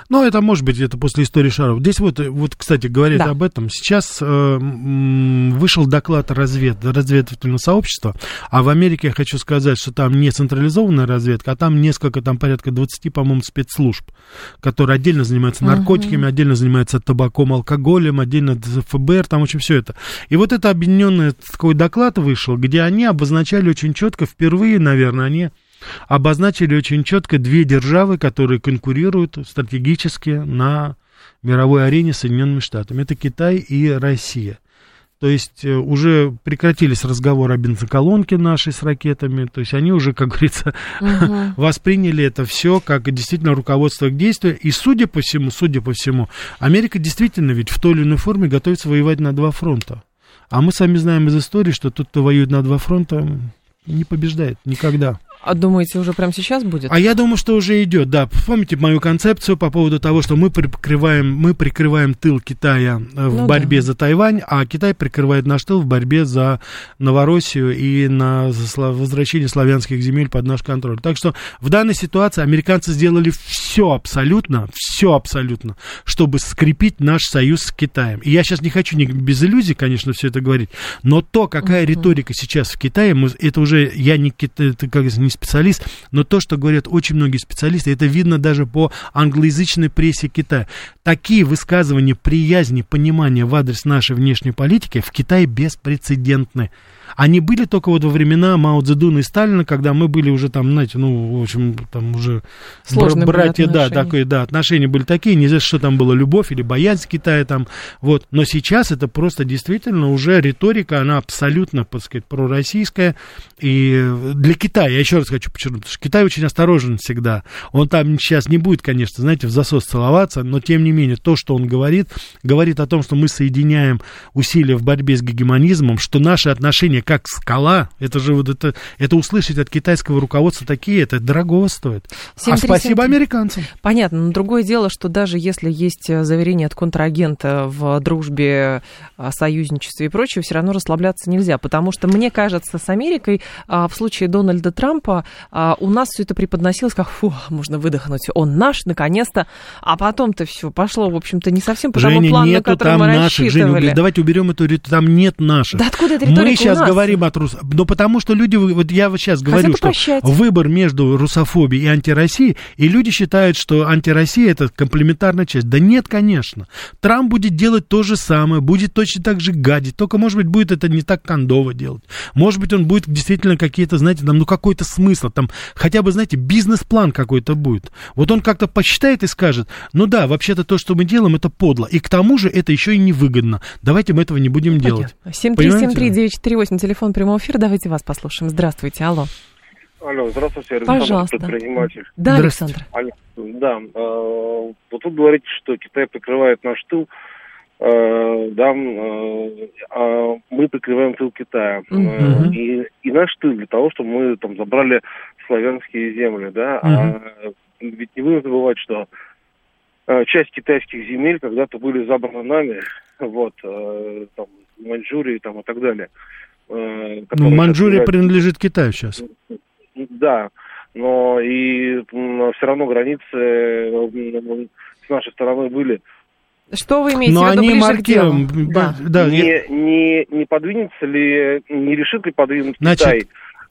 Ну, это может быть это после истории шаров. Здесь вот, вот кстати, говорят да. об этом. Сейчас э, вышел доклад развед, разведывательного сообщества, а в Америке я хочу сказать, что там не централизованная разведка, а там несколько, там порядка 20, по-моему, спецслужб, которые отдельно занимаются наркотиками, uh-huh. отдельно занимаются табаком, алкоголем, отдельно ФБР, там очень все это. И вот это объединенный такой доклад вышел, где они обозначали очень четко, впервые, наверное, они обозначили очень четко две державы, которые конкурируют стратегически на мировой арене с Соединенными Штатами. Это Китай и Россия. То есть э, уже прекратились разговоры о бензоколонке нашей с ракетами. То есть они уже, как говорится, угу. восприняли это все как действительно руководство к действию. И судя по всему, судя по всему, Америка действительно ведь в той или иной форме готовится воевать на два фронта. А мы сами знаем из истории, что тот, кто воюет на два фронта, не побеждает никогда. А думаете, уже прямо сейчас будет? А я думаю, что уже идет, да. Помните мою концепцию по поводу того, что мы прикрываем, мы прикрываем тыл Китая э, в ну, борьбе да. за Тайвань, а Китай прикрывает наш тыл в борьбе за Новороссию и на возвращение славянских земель под наш контроль. Так что в данной ситуации американцы сделали все абсолютно, все абсолютно, чтобы скрепить наш союз с Китаем. И я сейчас не хочу не без иллюзий, конечно, все это говорить, но то, какая uh-huh. риторика сейчас в Китае, мы, это уже я не, это, как, не не специалист, но то, что говорят очень многие специалисты, это видно даже по англоязычной прессе Китая. Такие высказывания приязни, понимания в адрес нашей внешней политики в Китае беспрецедентны. Они были только вот во времена Мао Цзэдуна и Сталина, когда мы были уже там, знаете, ну, в общем, там уже Сложные братья, да, такие, да, отношения были такие, не знаю, что там было, любовь или боязнь Китая там, вот. Но сейчас это просто действительно уже риторика, она абсолютно, так сказать, пророссийская. И для Китая, я еще раз хочу подчеркнуть, что Китай очень осторожен всегда. Он там сейчас не будет, конечно, знаете, в засос целоваться, но тем не менее, то, что он говорит, говорит о том, что мы соединяем усилия в борьбе с гегемонизмом, что наши отношения отношения как скала, это же вот это, это услышать от китайского руководства такие, это дорогого стоит. 7, а 3, спасибо 7, американцам. Понятно, но другое дело, что даже если есть э, заверение от контрагента в дружбе, э, союзничестве и прочее, все равно расслабляться нельзя, потому что, мне кажется, с Америкой а, в случае Дональда Трампа а, у нас все это преподносилось как, фу, можно выдохнуть, он наш, наконец-то, а потом-то все пошло, в общем-то, не совсем по Женя, тому плану, нету на который там мы наших, рассчитывали. Женя, давайте уберем эту, там нет наших. Да откуда эта риторика Мы сейчас говорим от рус... Ну, потому что люди, вот я вот сейчас говорю, что прощать. выбор между русофобией и антироссией, и люди считают, что антироссия это комплементарная часть. Да нет, конечно. Трамп будет делать то же самое, будет точно так же гадить, только, может быть, будет это не так кондово делать. Может быть, он будет действительно какие-то, знаете, там, ну, какой-то смысл, там, хотя бы, знаете, бизнес-план какой-то будет. Вот он как-то посчитает и скажет, ну да, вообще-то то, что мы делаем, это подло. И к тому же это еще и невыгодно. Давайте мы этого не будем делать. 7373948, телефон прямого эфира. Давайте вас послушаем. Здравствуйте, алло. Алло, здравствуйте, Александр, Пожалуйста. предприниматель. Да, Александр. Да, э, вот вы говорите, что Китай прикрывает наш тыл, э, да, э, а мы прикрываем тыл Китая. И, и наш тыл для того, чтобы мы там забрали славянские земли, да, а ведь не будем забывать, что часть китайских земель когда-то были забраны нами, вот, там, Маньчжурии там и так далее. Э, ну, Маньчжурия принадлежит Китаю сейчас. Да, но и все равно границы с нашей стороны были. Что вы имеете Но в виду они ближе к делу? Да. Да, не, я... не, не подвинется ли, не решит ли подвинуть Значит, Китай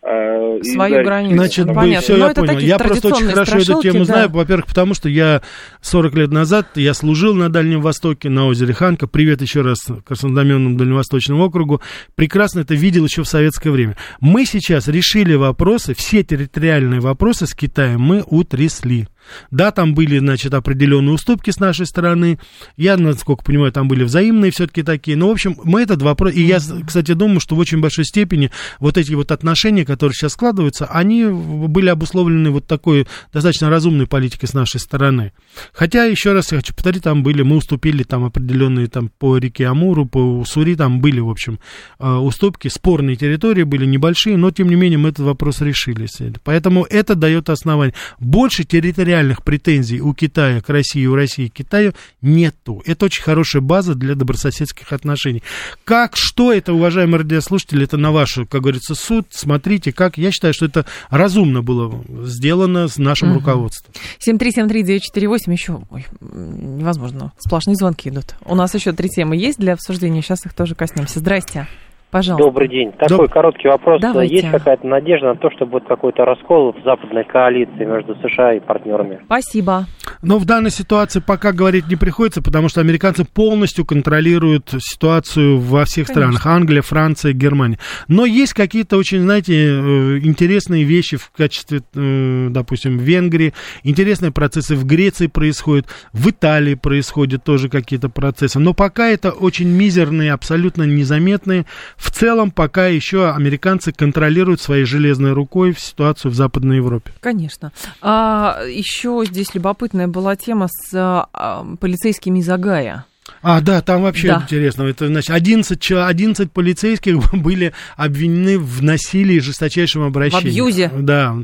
э, свою границу. Значит, ну, понятно. все, Но я понял. Я просто очень хорошо эту тему да. знаю. Во-первых, потому что я 40 лет назад, я служил на Дальнем Востоке, на озере Ханка. Привет еще раз Краснознаменному Дальневосточному округу. Прекрасно это видел еще в советское время. Мы сейчас решили вопросы, все территориальные вопросы с Китаем мы утрясли. Да, там были, значит, определенные уступки с нашей стороны. Я, насколько понимаю, там были взаимные все-таки такие. Но, в общем, мы этот вопрос... И я, кстати, думаю, что в очень большой степени вот эти вот отношения, которые сейчас складываются, они были обусловлены вот такой достаточно разумной политикой с нашей стороны. Хотя, еще раз я хочу повторить, там были, мы уступили там определенные там по реке Амуру, по Уссури, там были, в общем, э, уступки, спорные территории были небольшие, но, тем не менее, мы этот вопрос решили. Поэтому это дает основание. Больше территориально реальных претензий у Китая к России, у России к Китаю нету. Это очень хорошая база для добрососедских отношений. Как, что это, уважаемые радиослушатели, это на ваш, как говорится, суд. Смотрите, как. Я считаю, что это разумно было сделано с нашим угу. руководством. 7373948 еще, ой, невозможно, сплошные звонки идут. У нас еще три темы есть для обсуждения, сейчас их тоже коснемся. Здрасте. Пожалуйста. Добрый день. Такой Доб... короткий вопрос. Давайте. Есть какая-то надежда на то, что будет какой-то раскол в западной коалиции между США и партнерами? Спасибо. Но в данной ситуации пока говорить не приходится, потому что американцы полностью контролируют ситуацию во всех Конечно. странах. Англия, Франция, Германия. Но есть какие-то очень, знаете, э, интересные вещи в качестве, э, допустим, в Венгрии. Интересные процессы в Греции происходят. В Италии происходят тоже какие-то процессы. Но пока это очень мизерные, абсолютно незаметные в целом пока еще американцы контролируют своей железной рукой ситуацию в Западной Европе. Конечно. А, еще здесь любопытная была тема с а, полицейскими из Агая. А, да, там вообще да. интересно. Это, значит, 11, 11 полицейских были обвинены в насилии и жесточайшем обращении. В абьюзе. Да.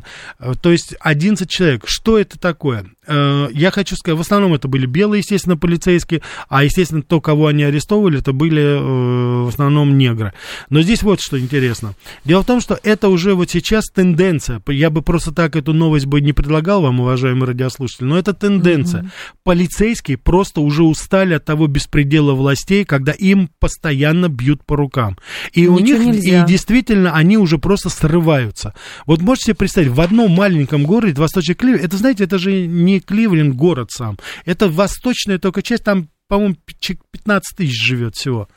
То есть 11 человек. Что это такое? Э, я хочу сказать, в основном это были белые, естественно, полицейские, а, естественно, то, кого они арестовывали, это были э, в основном негры. Но здесь вот что интересно. Дело в том, что это уже вот сейчас тенденция. Я бы просто так эту новость бы не предлагал вам, уважаемые радиослушатели, но это тенденция. Mm-hmm. Полицейские просто уже устали от того беспредела властей, когда им постоянно бьют по рукам. И Ничего у них, нельзя. и действительно, они уже просто срываются. Вот можете себе представить, в одном маленьком городе, Восточный Клив, это, знаете, это же не Кливленд город сам. Это восточная только часть, там по-моему, 15 тысяч живет всего.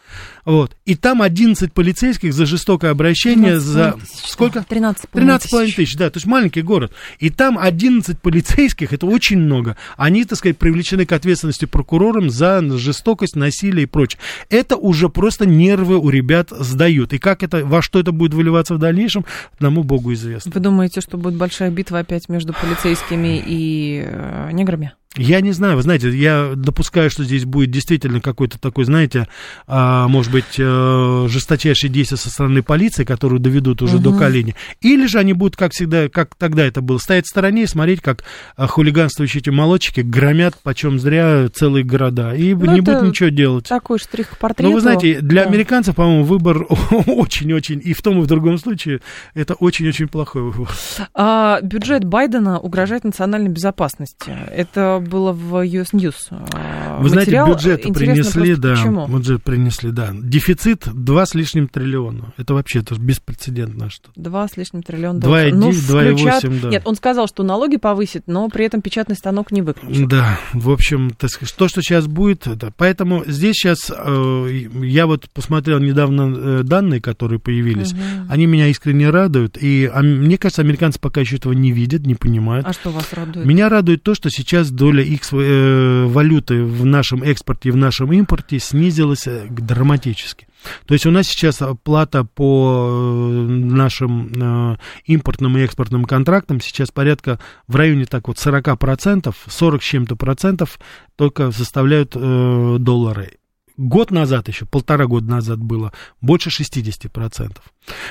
Вот. И там 11 полицейских за жестокое обращение за... Тысяч, Сколько? 13 13,5 тысяч, да, то есть маленький город. И там 11 полицейских, это очень много. Они, так сказать, привлечены к ответственности прокурором за жестокость, насилие и прочее. Это уже просто нервы у ребят сдают. И как это, во что это будет выливаться в дальнейшем, одному богу известно. Вы думаете, что будет большая битва опять между полицейскими и э, неграми? Я не знаю, вы знаете, я допускаю, что здесь будет действительно какой-то такой, знаете, а, может быть, а, жесточайшие действия со стороны полиции, которые доведут уже угу. до колени. Или же они будут, как всегда, как тогда это было, стоять в стороне и смотреть, как а, хулиганствующие эти молодчики громят почем зря целые города. И ну, не будут ничего делать. Такой штрих к портрету. Ну, вы знаете, для да. американцев, по-моему, выбор очень-очень, и в том, и в другом случае, это очень-очень плохой выбор. А, бюджет Байдена угрожает национальной безопасности. Это было в US News. А, Вы знаете, бюджет принесли, да. Почему? Бюджет принесли, да. Дефицит 2 с лишним триллиона. Это вообще это беспрецедентно что. 2 с лишним триллиона долларов. 2,8, ну, включат... да. Нет, он сказал, что налоги повысит, но при этом печатный станок не выключит. Да, в общем, так сказать, то, что сейчас будет, да. Поэтому здесь сейчас, э, я вот посмотрел недавно э, данные, которые появились, угу. они меня искренне радуют, и а, мне кажется, американцы пока еще этого не видят, не понимают. А что вас радует? Меня радует то, что сейчас доля их э, валюты в нашем экспорте и в нашем импорте снизилась э, драматически. То есть у нас сейчас плата по э, нашим импортным и экспортным контрактам сейчас порядка в районе так вот 40%, 40 с чем-то процентов только составляют доллары Год назад еще, полтора года назад было больше 60%.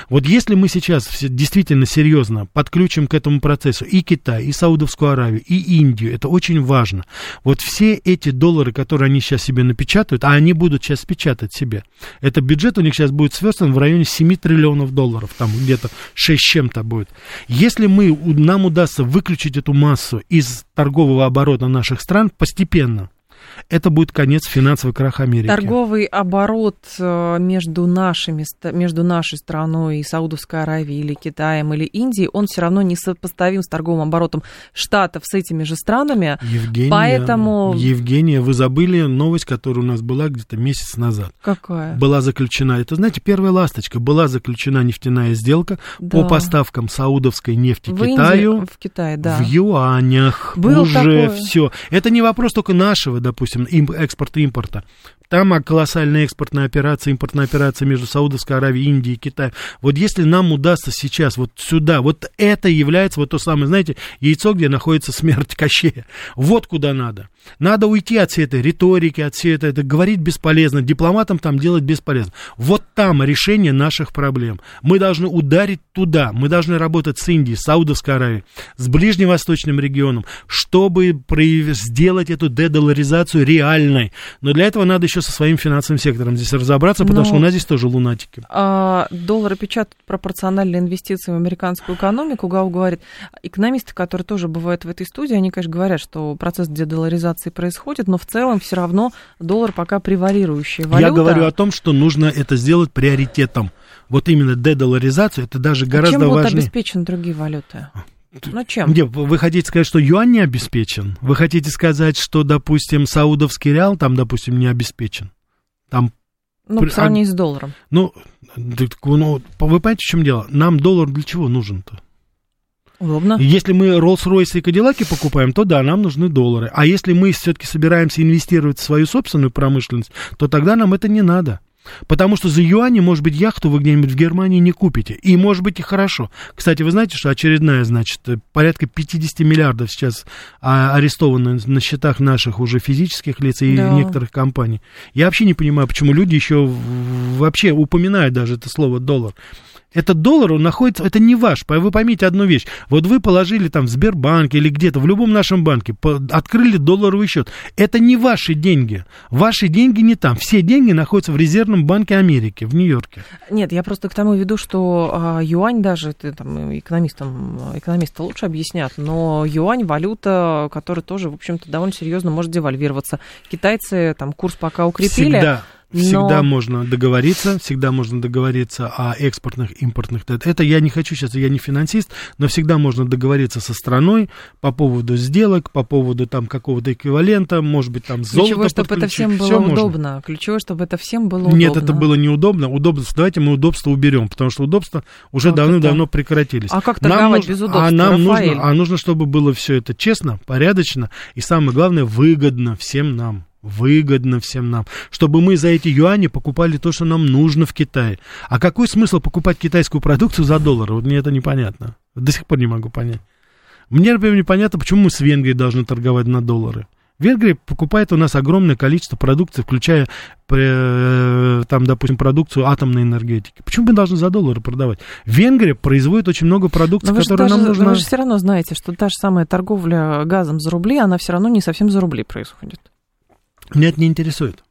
Вот если мы сейчас действительно серьезно подключим к этому процессу и Китай, и Саудовскую Аравию, и Индию, это очень важно. Вот все эти доллары, которые они сейчас себе напечатают, а они будут сейчас печатать себе, это бюджет у них сейчас будет сверстан в районе 7 триллионов долларов, там где-то 6 чем-то будет. Если мы, нам удастся выключить эту массу из торгового оборота наших стран постепенно, это будет конец финансовый крах Америки. Торговый оборот э, между, нашими, между нашей страной и Саудовской Аравией или Китаем или Индией, он все равно не сопоставим с торговым оборотом Штатов с этими же странами. Евгения, поэтому... Евгения, вы забыли новость, которая у нас была где-то месяц назад. Какая? Была заключена, это, знаете, первая ласточка, была заключена нефтяная сделка да. по поставкам саудовской нефти в Китаю. Индии, в Китае, да. В юанях. Был уже такое... все. Это не вопрос только нашего, допустим, допустим, экспорта импорта. Там колоссальная экспортная операция, импортная операция между Саудовской Аравией, Индией и Китаем. Вот если нам удастся сейчас вот сюда, вот это является вот то самое, знаете, яйцо, где находится смерть Кощея. Вот куда надо. Надо уйти от всей этой риторики, от всей этой, это говорить бесполезно, дипломатам там делать бесполезно. Вот там решение наших проблем. Мы должны ударить туда, мы должны работать с Индией, с Саудовской Аравией, с ближневосточным регионом, чтобы сделать эту дедоларизацию реальной. Но для этого надо еще со своим финансовым сектором здесь разобраться, потому Но, что у нас здесь тоже лунатики. А, доллары печатают пропорционально инвестициям в американскую экономику. Гау говорит, экономисты, которые тоже бывают в этой студии, они, конечно, говорят, что процесс дедоларизации происходит, но в целом все равно доллар пока превалирующая валюта. Я говорю о том, что нужно это сделать приоритетом. Вот именно дедоларизацию, это даже а гораздо чем важнее. Чем обеспечены другие валюты? Ну чем? Где, вы хотите сказать, что юань не обеспечен? Вы хотите сказать, что, допустим, саудовский реал там, допустим, не обеспечен? Там ну, по сравнению а, с долларом. Ну, ну, вы понимаете, в чем дело? Нам доллар для чего нужен-то? Удобно. Если мы Rolls-Royce и Кадиллаки покупаем, то да, нам нужны доллары. А если мы все-таки собираемся инвестировать в свою собственную промышленность, то тогда нам это не надо. Потому что за юани, может быть, яхту вы где-нибудь в Германии не купите. И может быть и хорошо. Кстати, вы знаете, что очередная, значит, порядка 50 миллиардов сейчас а, арестованы на счетах наших уже физических лиц и да. некоторых компаний. Я вообще не понимаю, почему люди еще вообще упоминают даже это слово доллар. Этот доллар, он находится, это не ваш. Вы поймите одну вещь. Вот вы положили там в Сбербанке или где-то, в любом нашем банке, открыли долларовый счет. Это не ваши деньги. Ваши деньги не там. Все деньги находятся в резервном банке Америки, в Нью-Йорке. Нет, я просто к тому веду, что а, юань даже, ты там экономистам, экономисты лучше объяснят, но юань валюта, которая тоже, в общем-то, довольно серьезно может девальвироваться. Китайцы там курс пока укрепили. Всегда Всегда Но... можно договориться, всегда можно договориться о экспортных, импортных. Это я не хочу сейчас, я не финансист, но всегда можно договориться со страной по поводу сделок, по поводу там какого-то эквивалента, может быть там золото Ключевое, чтобы это всем было Всё удобно. Можно. Ключевое, чтобы это всем было удобно. Нет, это было неудобно. Удобство, давайте мы удобство уберем, потому что удобства уже давно-давно прекратились. А как торговать нам нужно, без удобства, а нам нужно, а нужно, чтобы было все это честно, порядочно и самое главное выгодно всем нам выгодно всем нам, чтобы мы за эти юани покупали то, что нам нужно в Китае. А какой смысл покупать китайскую продукцию за доллар? Вот мне это непонятно. До сих пор не могу понять. Мне, например, непонятно, почему мы с Венгрией должны торговать на доллары. Венгрия покупает у нас огромное количество продукции, включая, э, там, допустим, продукцию атомной энергетики. Почему мы должны за доллары продавать? Венгрия производит очень много продукции, которая нам нужна. Вы же все равно знаете, что та же самая торговля газом за рубли, она все равно не совсем за рубли происходит. Меня это не интересует.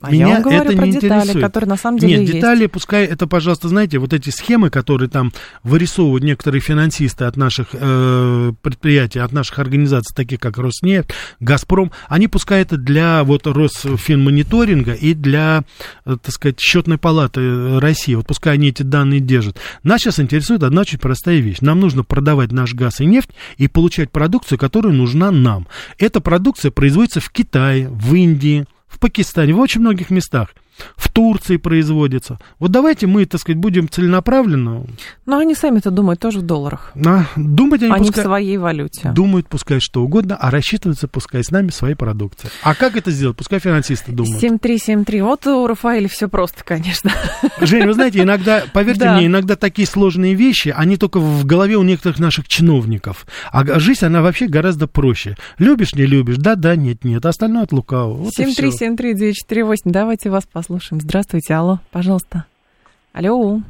А Меня я вам говорю это про не детали, интересует. которые на самом деле Нет, есть. детали, пускай это, пожалуйста, знаете, вот эти схемы, которые там вырисовывают некоторые финансисты от наших э, предприятий, от наших организаций, таких как Роснефть, Газпром, они пускай это для вот Росфинмониторинга и для, э, так сказать, счетной палаты России, вот пускай они эти данные держат. Нас сейчас интересует одна очень простая вещь. Нам нужно продавать наш газ и нефть и получать продукцию, которая нужна нам. Эта продукция производится в Китае, в Индии, в Пакистане, в очень многих местах. В Турции производится. Вот давайте мы, так сказать, будем целенаправленно... Но они сами-то думают тоже в долларах. А, думать они, они пускай... в своей валюте. Думают, пускай что угодно, а рассчитываются пускай с нами своей продукцией. А как это сделать? Пускай финансисты думают. 7373. Вот у Рафаэля все просто, конечно. Женя, вы знаете, иногда, поверьте да. мне, иногда такие сложные вещи, они только в голове у некоторых наших чиновников. А жизнь, она вообще гораздо проще. Любишь, не любишь, да-да, нет-нет, остальное от лукавого. Вот 7373948, давайте вас послушаем. Здравствуйте, алло, пожалуйста. Алло.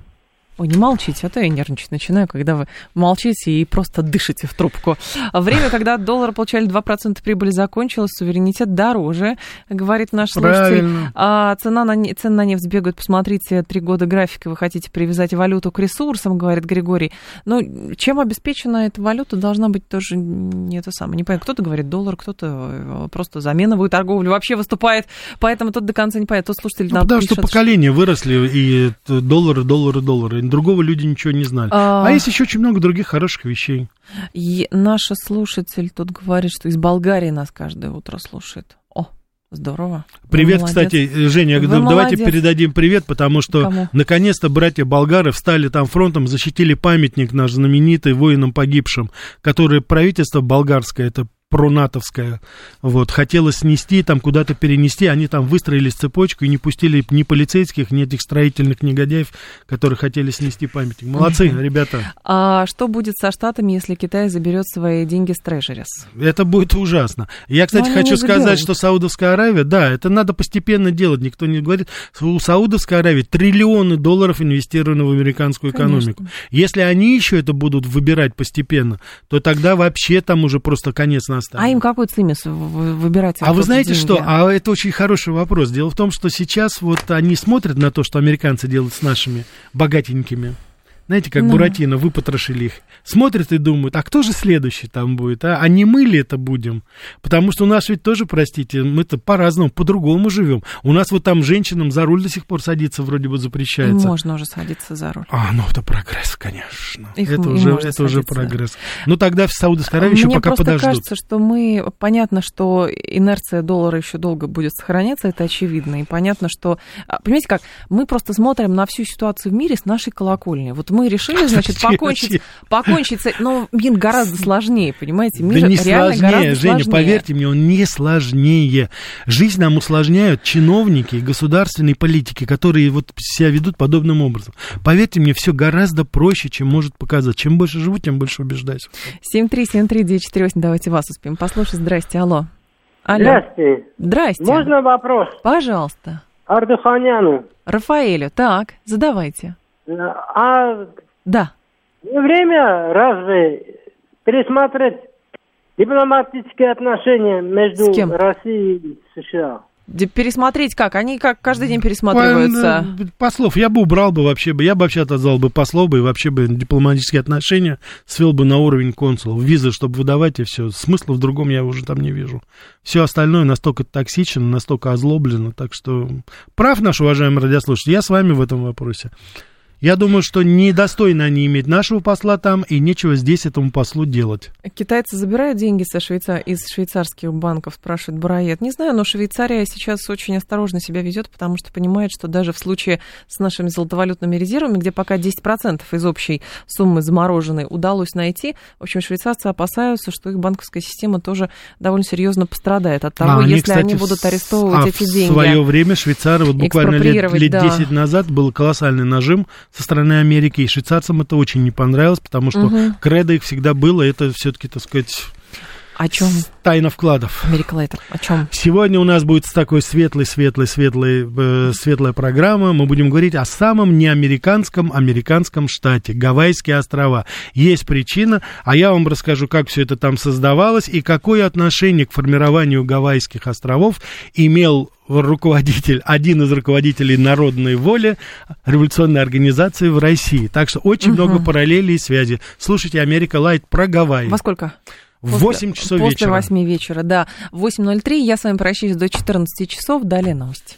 Ой, не молчите, а то я нервничать начинаю, когда вы молчите и просто дышите в трубку. Время, когда доллар получали 2% прибыли, закончилось, суверенитет дороже, говорит наш слушатель. А, цена на, цены на нефть бегают, посмотрите, три года графика, вы хотите привязать валюту к ресурсам, говорит Григорий. Но чем обеспечена эта валюта, должна быть тоже не то самое. Не понятно, кто-то говорит доллар, кто-то э, просто заменовую торговлю вообще выступает, поэтому тут до конца не понятно. Тот слушатель ну, Потому пишет, что поколения выросли, и доллары, доллары, доллары другого люди ничего не знали. А, а есть еще очень много других хороших вещей. И наша слушатель тут говорит, что из Болгарии нас каждое утро слушает. О, здорово. Привет, кстати, Женя, Вы давайте молодец. передадим привет, потому что Кому? наконец-то братья болгары встали там фронтом, защитили памятник наш знаменитый воинам погибшим, который правительство болгарское, это пронатовская, вот, хотела снести, там куда-то перенести, они там выстроились цепочку и не пустили ни полицейских, ни этих строительных негодяев, которые хотели снести памятник. Молодцы, ребята. А что будет со Штатами, если Китай заберет свои деньги с Трежерис? Это будет ужасно. Я, кстати, хочу сказать, что Саудовская Аравия, да, это надо постепенно делать, никто не говорит. У Саудовской Аравии триллионы долларов инвестированы в американскую экономику. Конечно. Если они еще это будут выбирать постепенно, то тогда вообще там уже просто конец на оставили. А им какой цимис выбирать? А вы знаете деньги? что? А это очень хороший вопрос. Дело в том, что сейчас вот они смотрят на то, что американцы делают с нашими богатенькими знаете, как ну. Буратино, выпотрошили их. Смотрят и думают, а кто же следующий там будет, а? А не мы ли это будем? Потому что у нас ведь тоже, простите, мы-то по-разному, по-другому живем. У нас вот там женщинам за руль до сих пор садиться вроде бы запрещается. Можно уже садиться за руль. А, ну это прогресс, конечно. Их, это уже, это уже прогресс. Ну тогда в Саудовской Аравии еще пока подождут. Мне кажется, что мы, понятно, что инерция доллара еще долго будет сохраняться, это очевидно. И понятно, что, а, понимаете как, мы просто смотрим на всю ситуацию в мире с нашей колокольни. Вот мы решили, значит, покончить, покончить с Но мир гораздо сложнее, понимаете? Мир да не сложнее, Женя, сложнее. поверьте мне, он не сложнее. Жизнь нам усложняют чиновники и государственные политики, которые вот себя ведут подобным образом. Поверьте мне, все гораздо проще, чем может показать. Чем больше живу, тем больше убеждаюсь. 7373948, давайте вас успеем послушать. Здрасте, алло. Алло. Здрасте. Здрасте. Можно вопрос? Пожалуйста. Ардуханяну. Рафаэлю, так, задавайте. А да. не время разве пересмотреть дипломатические отношения между Россией и США? Пересмотреть как? Они как каждый день пересматриваются? Послов. Я бы убрал бы вообще бы, я бы вообще отозвал бы послов бы и вообще бы дипломатические отношения свел бы на уровень консулов. Визы, чтобы выдавать и все. Смысла в другом я уже там не вижу. Все остальное настолько токсично, настолько озлоблено. Так что прав наш уважаемый радиослушатель. Я с вами в этом вопросе. Я думаю, что недостойно они иметь нашего посла там, и нечего здесь этому послу делать. Китайцы забирают деньги со Швейца... из швейцарских банков, спрашивает Бараед. Не знаю, но Швейцария сейчас очень осторожно себя ведет, потому что понимает, что даже в случае с нашими золотовалютными резервами, где пока 10% из общей суммы замороженной удалось найти, в общем, швейцарцы опасаются, что их банковская система тоже довольно серьезно пострадает от того, а они, если кстати, они будут арестовывать а эти деньги. В свое время швейцары, вот буквально лет, лет да. 10 назад был колоссальный нажим со стороны Америки, и швейцарцам это очень не понравилось, потому что угу. кредо их всегда было, это все-таки, так сказать... О чем? Тайна вкладов. Америклейтер. О чем? Сегодня у нас будет такой светлый, светлый, светлый, э, светлая программа. Мы будем говорить о самом неамериканском американском штате Гавайские острова. Есть причина, а я вам расскажу, как все это там создавалось и какое отношение к формированию Гавайских островов имел руководитель, один из руководителей народной воли революционной организации в России. Так что очень угу. много параллелей и связи. Слушайте Америка Лайт про Гавайи. Во сколько? В 8 часов после вечера. После 8 вечера, да. 8.03. Я с вами прощаюсь до 14 часов. Далее новости.